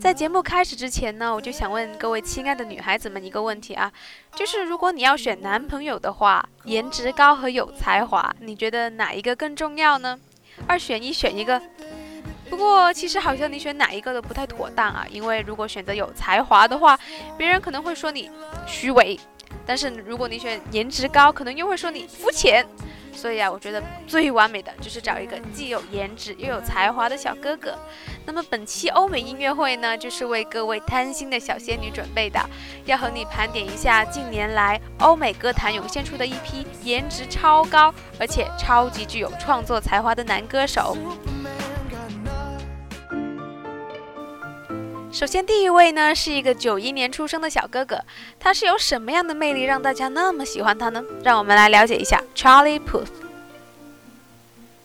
在节目开始之前呢，我就想问各位亲爱的女孩子们一个问题啊，就是如果你要选男朋友的话，颜值高和有才华，你觉得哪一个更重要呢？二选一，选一个。不过其实好像你选哪一个都不太妥当啊，因为如果选择有才华的话，别人可能会说你虚伪；但是如果你选颜值高，可能又会说你肤浅。所以啊，我觉得最完美的就是找一个既有颜值又有才华的小哥哥。那么本期欧美音乐会呢，就是为各位贪心的小仙女准备的，要和你盘点一下近年来欧美歌坛涌现出的一批颜值超高而且超级具有创作才华的男歌手。首先，第一位呢是一个九一年出生的小哥哥，他是有什么样的魅力让大家那么喜欢他呢？让我们来了解一下 Charlie Puth。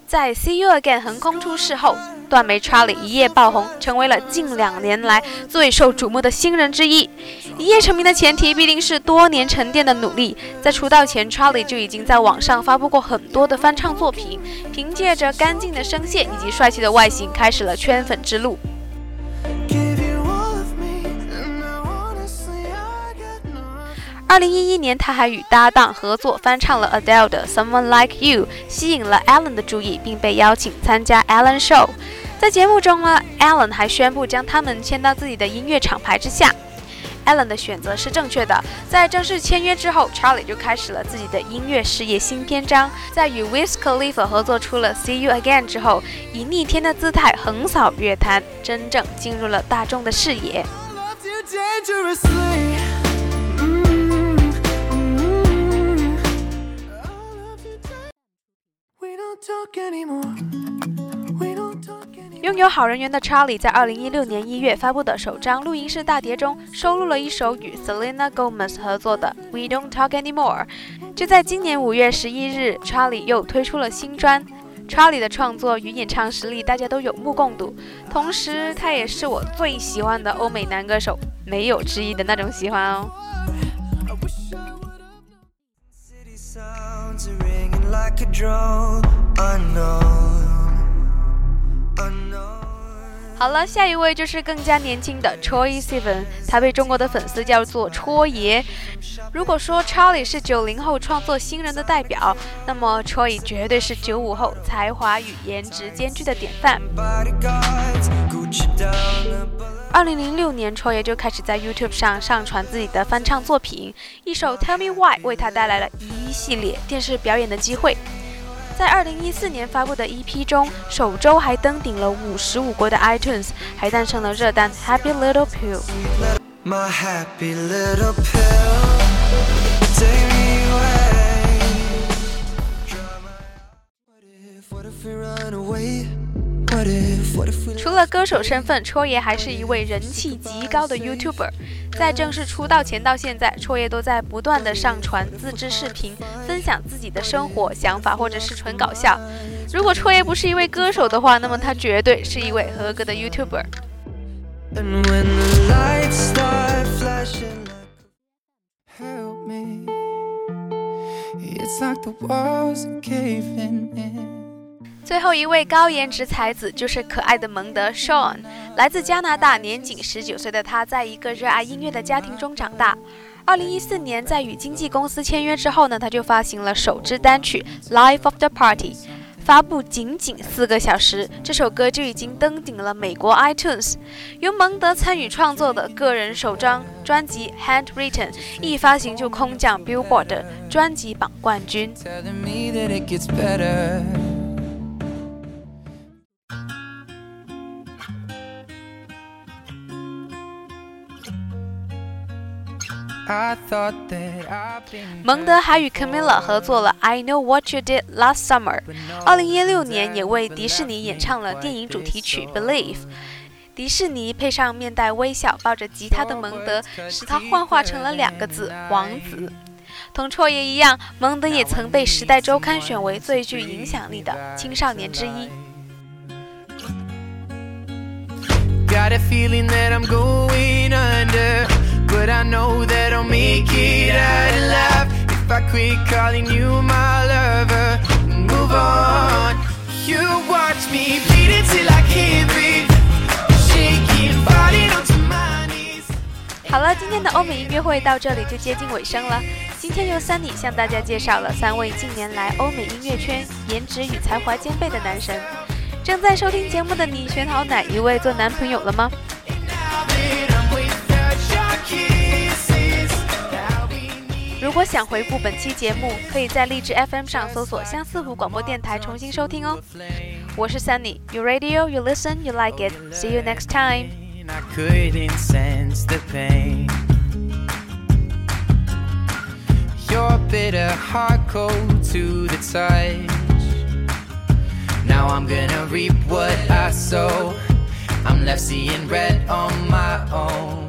在《See You Again》横空出世后，断眉 Charlie 一夜爆红，成为了近两年来最受瞩目的新人之一。一夜成名的前提必定是多年沉淀的努力。在出道前，Charlie 就已经在网上发布过很多的翻唱作品，凭借着干净的声线以及帅气的外形，开始了圈粉之路。二零一一年，他还与搭档合作翻唱了 Adele 的《Someone Like You》，吸引了 Alan 的注意，并被邀请参加 Alan Show。在节目中呢，Alan 还宣布将他们签到自己的音乐厂牌之下。Alan 的选择是正确的。在正式签约之后，Charlie 就开始了自己的音乐事业新篇章。在与 w i s Khalifa 合作出了《See You Again》之后，以逆天的姿态横扫乐坛，真正进入了大众的视野。拥有好人缘的 Charlie 在2016年1月发布的首张录音室大碟中，收录了一首与 Selena Gomez 合作的《We Don't Talk Anymore》。就在今年5月11日，Charlie 又推出了新专。Charlie 的创作与演唱实力大家都有目共睹，同时他也是我最喜欢的欧美男歌手，没有之一的那种喜欢哦。好了，下一位就是更加年轻的 Troy s e v e n 他被中国的粉丝叫做“戳爷”。如果说 Charlie 是九零后创作新人的代表，那么 Troy 绝对是九五后才华与颜值兼具的典范。二零零六年，戳爷就开始在 YouTube 上上传自己的翻唱作品，一首《Tell Me Why》为他带来了一系列电视表演的机会。在二零一四年发布的 EP 中，首周还登顶了五十五国的 iTunes，还诞生了热单《Happy Little Pill》。My happy little pill. Take me away. What if, what if we run away? What if, 除了歌手身份，戳爷还是一位人气极高的 YouTuber。在正式出道前到现在，戳爷都在不断的上传自制视频，分享自己的生活想法，或者是纯搞笑。如果戳爷不是一位歌手的话，那么他绝对是一位合格的 YouTuber。It's like the walls are caving in. 最后一位高颜值才子就是可爱的蒙德 Sean，来自加拿大，年仅十九岁的他，在一个热爱音乐的家庭中长大。二零一四年，在与经纪公司签约之后呢，他就发行了首支单曲《Life of the Party》。发布仅仅四个小时，这首歌就已经登顶了美国 iTunes。由蒙德参与创作的个人首张专辑《Handwritten》一发行就空降 Billboard 专辑榜冠军。蒙德还与 Camila 合作了《I Know What You Did Last Summer》，二零一六年也为迪士尼演唱了电影主题曲《Believe》。迪士尼配上面带微笑、抱着吉他的蒙德，使他幻化成了两个字“王子”。同绰爷一样，蒙德也曾被《时代周刊》选为最具影响力的青少年之一。Got a feeling that I'm going under, but I know that Make it out alive if I quit calling you my lover and move on. You watch me bleed until I can't breathe, shaking, falling onto my knees. 好了，今天的欧美音乐会到这里就接近尾声了。今天由 Sunny 向大家介绍了三位近年来欧美音乐圈颜值与才华兼备的男神。正在收听节目的你，选好哪一位做男朋友了吗？果想回顾本期节目，可以在荔枝 FM 上搜索相似湖广播电台重新收听哦。我是 Sunny，You Radio, You Listen, You Like It. See you next time. And I couldn't sense the pain. Your bitter heart cold to the touch. Now I'm gonna reap what I sow. I'm left seeing red on my own.